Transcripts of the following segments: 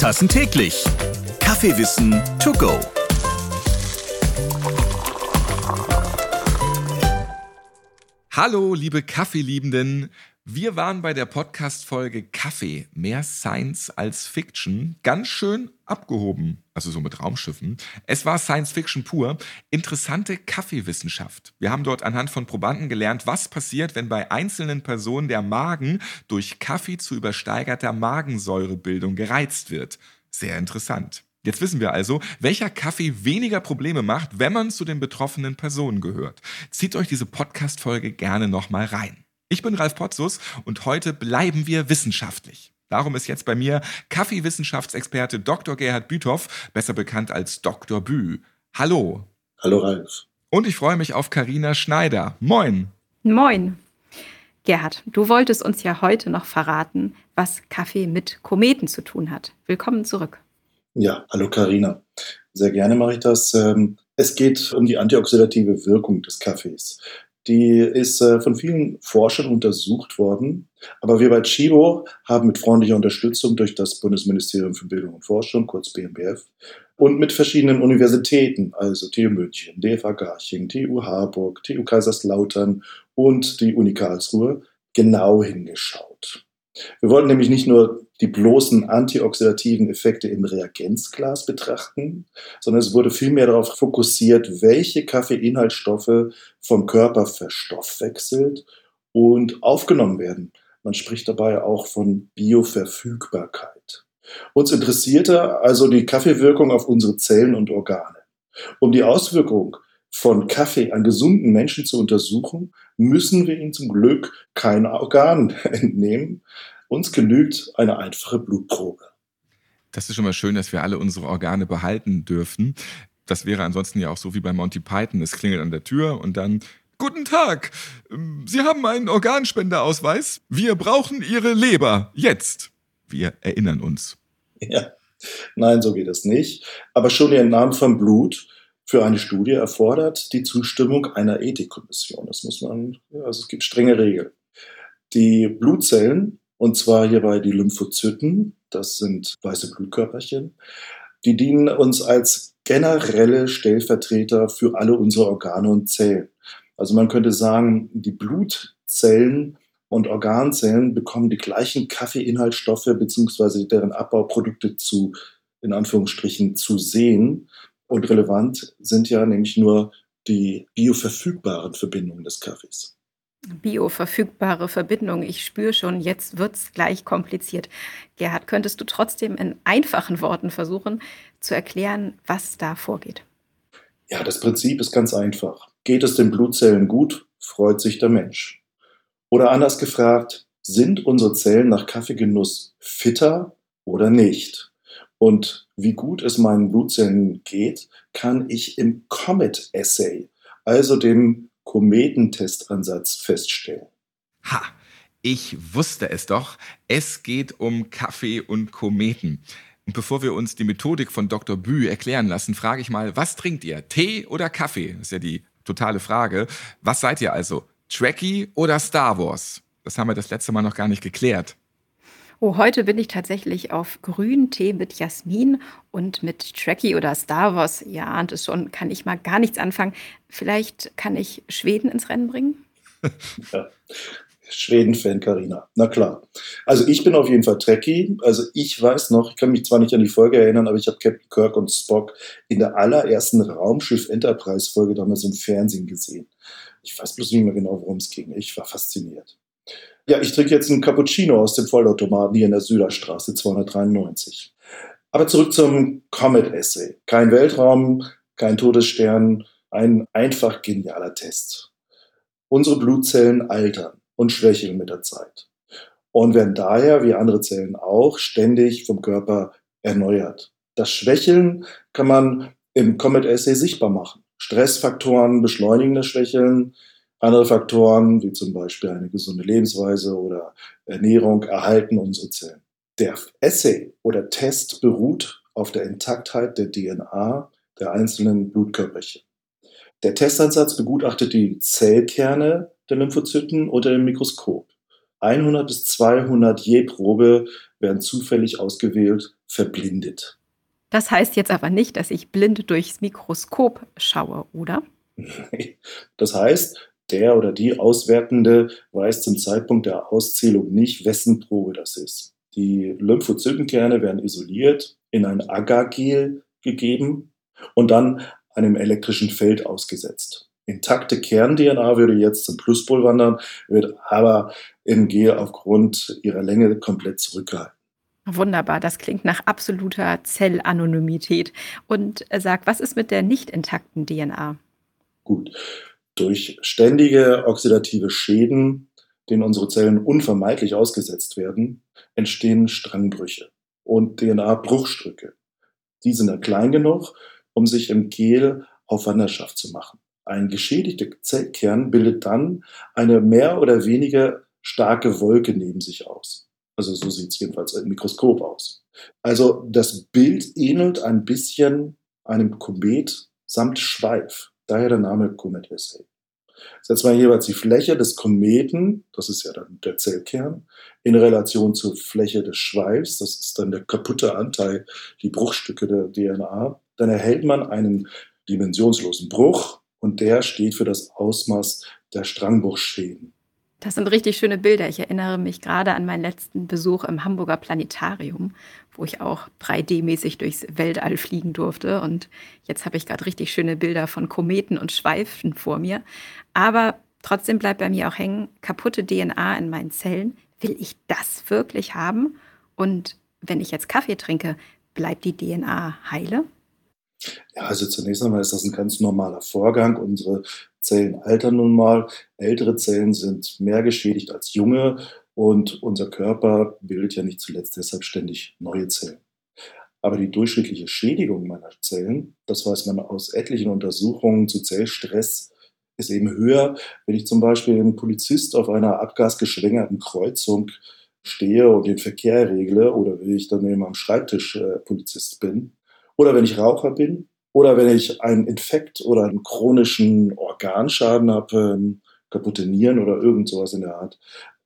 Tassen täglich. Kaffeewissen to go. Hallo, liebe Kaffeeliebenden. Wir waren bei der Podcast-Folge Kaffee, mehr Science als Fiction, ganz schön abgehoben, also so mit Raumschiffen. Es war Science Fiction pur, interessante Kaffeewissenschaft. Wir haben dort anhand von Probanden gelernt, was passiert, wenn bei einzelnen Personen der Magen durch Kaffee zu übersteigerter Magensäurebildung gereizt wird. Sehr interessant. Jetzt wissen wir also, welcher Kaffee weniger Probleme macht, wenn man zu den betroffenen Personen gehört. Zieht euch diese Podcast-Folge gerne nochmal rein. Ich bin Ralf Potzus und heute bleiben wir wissenschaftlich. Darum ist jetzt bei mir Kaffeewissenschaftsexperte Dr. Gerhard Büthoff, besser bekannt als Dr. Bü. Hallo. Hallo Ralf. Und ich freue mich auf Karina Schneider. Moin. Moin. Gerhard, du wolltest uns ja heute noch verraten, was Kaffee mit Kometen zu tun hat. Willkommen zurück. Ja, hallo Karina. Sehr gerne mache ich das. Ähm, es geht um die antioxidative Wirkung des Kaffees. Die ist äh, von vielen Forschern untersucht worden. Aber wir bei Chibo haben mit freundlicher Unterstützung durch das Bundesministerium für Bildung und Forschung, kurz BMBF, und mit verschiedenen Universitäten, also TU München, DFA Garching, TU Harburg, TU Kaiserslautern und die Uni Karlsruhe, genau hingeschaut. Wir wollten nämlich nicht nur die bloßen antioxidativen Effekte im Reagenzglas betrachten, sondern es wurde vielmehr darauf fokussiert, welche Kaffeinhaltsstoffe vom Körper verstoffwechselt und aufgenommen werden. Man spricht dabei auch von Bioverfügbarkeit. Uns interessierte also die Kaffeewirkung auf unsere Zellen und Organe. Um die Auswirkung von Kaffee an gesunden Menschen zu untersuchen, müssen wir ihnen zum Glück kein Organ entnehmen. Uns genügt eine einfache Blutprobe. Das ist schon mal schön, dass wir alle unsere Organe behalten dürfen. Das wäre ansonsten ja auch so wie bei Monty Python. Es klingelt an der Tür und dann Guten Tag. Sie haben einen Organspenderausweis. Wir brauchen Ihre Leber. Jetzt. Wir erinnern uns. Ja. Nein, so geht es nicht. Aber schon die Entnahme von Blut für eine Studie erfordert die Zustimmung einer Ethikkommission. Das muss man, also es gibt strenge Regeln. Die Blutzellen, und zwar hierbei die Lymphozyten, das sind weiße Blutkörperchen, die dienen uns als generelle Stellvertreter für alle unsere Organe und Zellen. Also man könnte sagen, die Blutzellen und Organzellen bekommen die gleichen Kaffeeinhaltsstoffe bzw. deren Abbauprodukte zu, in Anführungsstrichen, zu sehen. Und relevant sind ja nämlich nur die bioverfügbaren Verbindungen des Kaffees. Bioverfügbare Verbindungen. Ich spüre schon, jetzt wird es gleich kompliziert. Gerhard, könntest du trotzdem in einfachen Worten versuchen zu erklären, was da vorgeht? Ja, das Prinzip ist ganz einfach. Geht es den Blutzellen gut, freut sich der Mensch. Oder anders gefragt, sind unsere Zellen nach Kaffeegenuss fitter oder nicht? Und wie gut es meinen Blutzellen geht, kann ich im Comet-Essay, also dem Kometentestansatz, feststellen. Ha! Ich wusste es doch. Es geht um Kaffee und Kometen. Und bevor wir uns die Methodik von Dr. Bü erklären lassen, frage ich mal, was trinkt ihr? Tee oder Kaffee? Das ist ja die totale Frage. Was seid ihr also? Trekkie oder Star Wars? Das haben wir das letzte Mal noch gar nicht geklärt. Oh, heute bin ich tatsächlich auf grünen Tee mit Jasmin und mit Trekkie oder Star Wars. Ja, ahnt es schon, kann ich mal gar nichts anfangen. Vielleicht kann ich Schweden ins Rennen bringen? ja. Schweden-Fan, Karina. Na klar. Also ich bin auf jeden Fall Trekkie. Also ich weiß noch, ich kann mich zwar nicht an die Folge erinnern, aber ich habe Captain Kirk und Spock in der allerersten Raumschiff Enterprise Folge damals im Fernsehen gesehen. Ich weiß bloß nicht mehr genau, worum es ging. Ich war fasziniert. Ja, ich trinke jetzt einen Cappuccino aus dem Vollautomaten hier in der Süderstraße 293. Aber zurück zum Comet-Essay. Kein Weltraum, kein Todesstern, ein einfach genialer Test. Unsere Blutzellen altern und schwächeln mit der Zeit und werden daher, wie andere Zellen auch, ständig vom Körper erneuert. Das Schwächeln kann man im Comet-Essay sichtbar machen. Stressfaktoren beschleunigen das Schwächeln, andere Faktoren, wie zum Beispiel eine gesunde Lebensweise oder Ernährung, erhalten unsere Zellen. Der Essay oder Test beruht auf der Intaktheit der DNA der einzelnen Blutkörperchen. Der Testansatz begutachtet die Zellkerne der Lymphozyten unter dem Mikroskop. 100 bis 200 je Probe werden zufällig ausgewählt, verblindet. Das heißt jetzt aber nicht, dass ich blind durchs Mikroskop schaue, oder? Das heißt, der oder die Auswertende weiß zum Zeitpunkt der Auszählung nicht, wessen Probe das ist. Die Lymphozytenkerne werden isoliert, in ein Agargel gegeben und dann einem elektrischen Feld ausgesetzt. Intakte Kern-DNA würde jetzt zum Pluspol wandern, wird aber im Gel aufgrund ihrer Länge komplett zurückgehalten. Wunderbar, das klingt nach absoluter Zellanonymität. Und sag, was ist mit der nicht intakten DNA? Gut, durch ständige oxidative Schäden, denen unsere Zellen unvermeidlich ausgesetzt werden, entstehen Strangbrüche und DNA-Bruchstücke. Die sind dann klein genug, um sich im Gel auf Wanderschaft zu machen. Ein geschädigter Zellkern bildet dann eine mehr oder weniger starke Wolke neben sich aus. Also so sieht es jedenfalls im Mikroskop aus. Also das Bild ähnelt ein bisschen einem Komet samt Schweif. Daher der Name Comet Essay. Setzt man jeweils die Fläche des Kometen, das ist ja dann der Zellkern, in Relation zur Fläche des Schweifs, das ist dann der kaputte Anteil, die Bruchstücke der DNA, dann erhält man einen dimensionslosen Bruch und der steht für das Ausmaß der Strangbruchschäden. Das sind richtig schöne Bilder. Ich erinnere mich gerade an meinen letzten Besuch im Hamburger Planetarium, wo ich auch 3D-mäßig durchs Weltall fliegen durfte. Und jetzt habe ich gerade richtig schöne Bilder von Kometen und Schweifen vor mir. Aber trotzdem bleibt bei mir auch hängen, kaputte DNA in meinen Zellen. Will ich das wirklich haben? Und wenn ich jetzt Kaffee trinke, bleibt die DNA heile? Ja, also zunächst einmal ist das ein ganz normaler Vorgang. Unsere Zellen altern nun mal. Ältere Zellen sind mehr geschädigt als junge und unser Körper bildet ja nicht zuletzt deshalb ständig neue Zellen. Aber die durchschnittliche Schädigung meiner Zellen, das weiß man aus etlichen Untersuchungen zu Zellstress, ist eben höher, wenn ich zum Beispiel ein Polizist auf einer abgasgeschwängerten Kreuzung stehe und den Verkehr regle oder wenn ich dann eben am Schreibtisch äh, Polizist bin oder wenn ich Raucher bin oder wenn ich einen Infekt oder einen chronischen Organschaden habe, ähm, kaputte Nieren oder irgend sowas in der Art.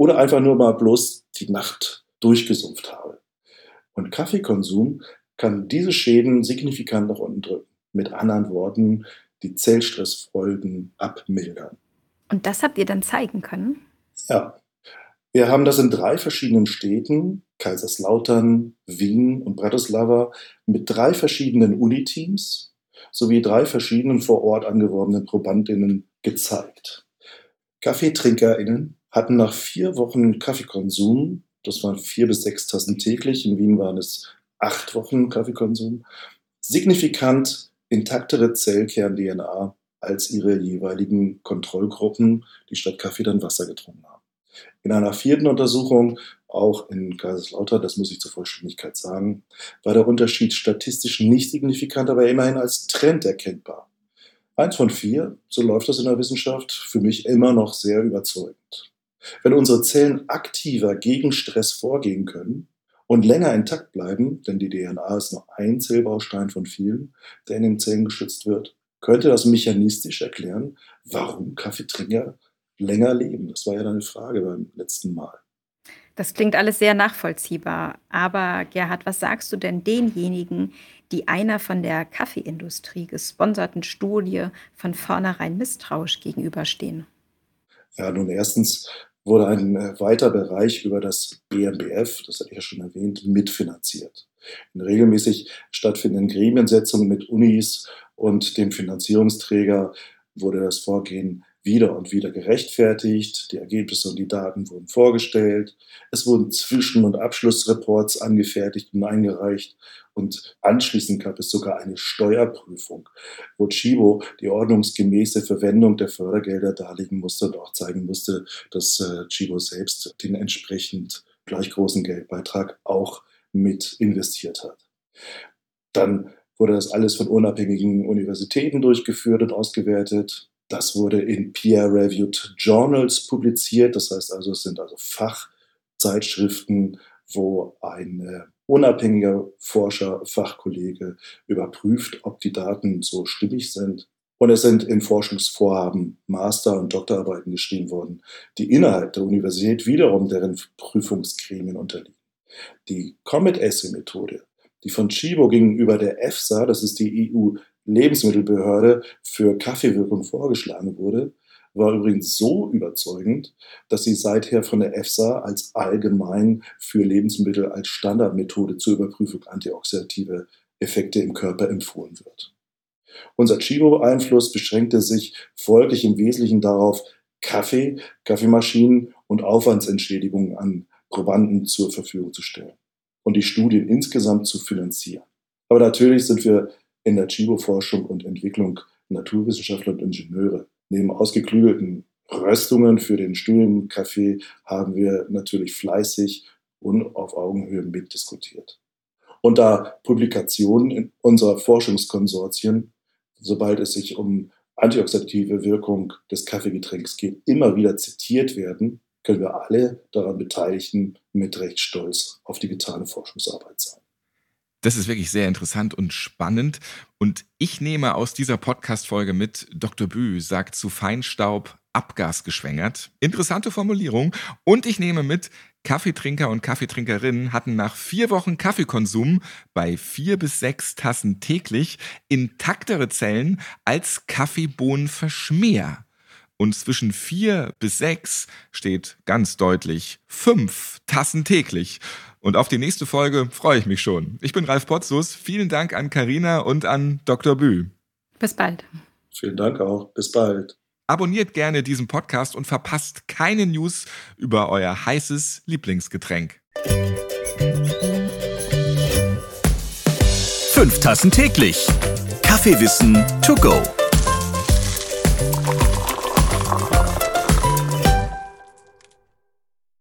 Oder einfach nur mal bloß die Nacht durchgesumpft habe. Und Kaffeekonsum kann diese Schäden signifikant nach unten drücken. Mit anderen Worten, die Zellstressfolgen abmildern. Und das habt ihr dann zeigen können? Ja. Wir haben das in drei verschiedenen Städten, Kaiserslautern, Wien und Bratislava, mit drei verschiedenen Uniteams sowie drei verschiedenen vor Ort angeworbenen Probandinnen gezeigt. KaffeetrinkerInnen hatten nach vier Wochen Kaffeekonsum, das waren vier bis sechs Tassen täglich, in Wien waren es acht Wochen Kaffeekonsum, signifikant intaktere Zellkern-DNA als ihre jeweiligen Kontrollgruppen, die statt Kaffee dann Wasser getrunken haben. In einer vierten Untersuchung auch in Kaiserslautern, das muss ich zur Vollständigkeit sagen, war der Unterschied statistisch nicht signifikant, aber immerhin als Trend erkennbar. Eins von vier, so läuft das in der Wissenschaft, für mich immer noch sehr überzeugend. Wenn unsere Zellen aktiver gegen Stress vorgehen können und länger intakt bleiben, denn die DNA ist nur ein Zellbaustein von vielen, der in den Zellen geschützt wird, könnte das mechanistisch erklären, warum Kaffeetrinker länger leben. Das war ja deine Frage beim letzten Mal. Das klingt alles sehr nachvollziehbar. Aber Gerhard, was sagst du denn denjenigen, die einer von der Kaffeeindustrie gesponserten Studie von vornherein misstrauisch gegenüberstehen? Ja, nun erstens wurde ein äh, weiter Bereich über das BMBF, das hatte ich ja schon erwähnt, mitfinanziert. In regelmäßig stattfindenden Gremiensetzungen mit Unis und dem Finanzierungsträger wurde das Vorgehen wieder und wieder gerechtfertigt. Die Ergebnisse und die Daten wurden vorgestellt. Es wurden Zwischen- und Abschlussreports angefertigt und eingereicht. Und anschließend gab es sogar eine Steuerprüfung, wo Chibo die ordnungsgemäße Verwendung der Fördergelder darlegen musste und auch zeigen musste, dass äh, Chibo selbst den entsprechend gleich großen Geldbeitrag auch mit investiert hat. Dann wurde das alles von unabhängigen Universitäten durchgeführt und ausgewertet. Das wurde in peer-reviewed Journals publiziert. Das heißt also, es sind also Fachzeitschriften, wo ein äh, unabhängiger Forscher, Fachkollege überprüft, ob die Daten so stimmig sind. Und es sind in Forschungsvorhaben Master- und Doktorarbeiten geschrieben worden, die innerhalb der Universität wiederum deren Prüfungsgremien unterliegen. Die Comet-Essay-Methode, die von Chibo gegenüber der EFSA, das ist die EU-Lebensmittelbehörde für Kaffeewirkung vorgeschlagen wurde, war übrigens so überzeugend, dass sie seither von der EFSA als allgemein für Lebensmittel als Standardmethode zur Überprüfung antioxidative Effekte im Körper empfohlen wird. Unser Chibo-Einfluss beschränkte sich folglich im Wesentlichen darauf, Kaffee, Kaffeemaschinen und Aufwandsentschädigungen an Probanden zur Verfügung zu stellen und die Studien insgesamt zu finanzieren. Aber natürlich sind wir in der Chibo-Forschung und Entwicklung Naturwissenschaftler und Ingenieure. Neben ausgeklügelten Röstungen für den Studienkaffee haben wir natürlich fleißig und auf Augenhöhe mitdiskutiert. Und da Publikationen in unserer Forschungskonsortien sobald es sich um antioxidative Wirkung des Kaffeegetränks geht, immer wieder zitiert werden, können wir alle daran Beteiligten mit Recht stolz auf die getane Forschungsarbeit sein. Das ist wirklich sehr interessant und spannend. Und ich nehme aus dieser Podcast-Folge mit, Dr. Bü sagt zu Feinstaub abgasgeschwängert. Interessante Formulierung. Und ich nehme mit, Kaffeetrinker und Kaffeetrinkerinnen hatten nach vier Wochen Kaffeekonsum bei vier bis sechs Tassen täglich intaktere Zellen als Kaffeebohnenverschmäher. Und zwischen vier bis sechs steht ganz deutlich fünf Tassen täglich. Und auf die nächste Folge freue ich mich schon. Ich bin Ralf Potzus. Vielen Dank an Karina und an Dr. Bü. Bis bald. Vielen Dank auch. Bis bald. Abonniert gerne diesen Podcast und verpasst keine News über euer heißes Lieblingsgetränk. Fünf Tassen täglich. Kaffeewissen to go.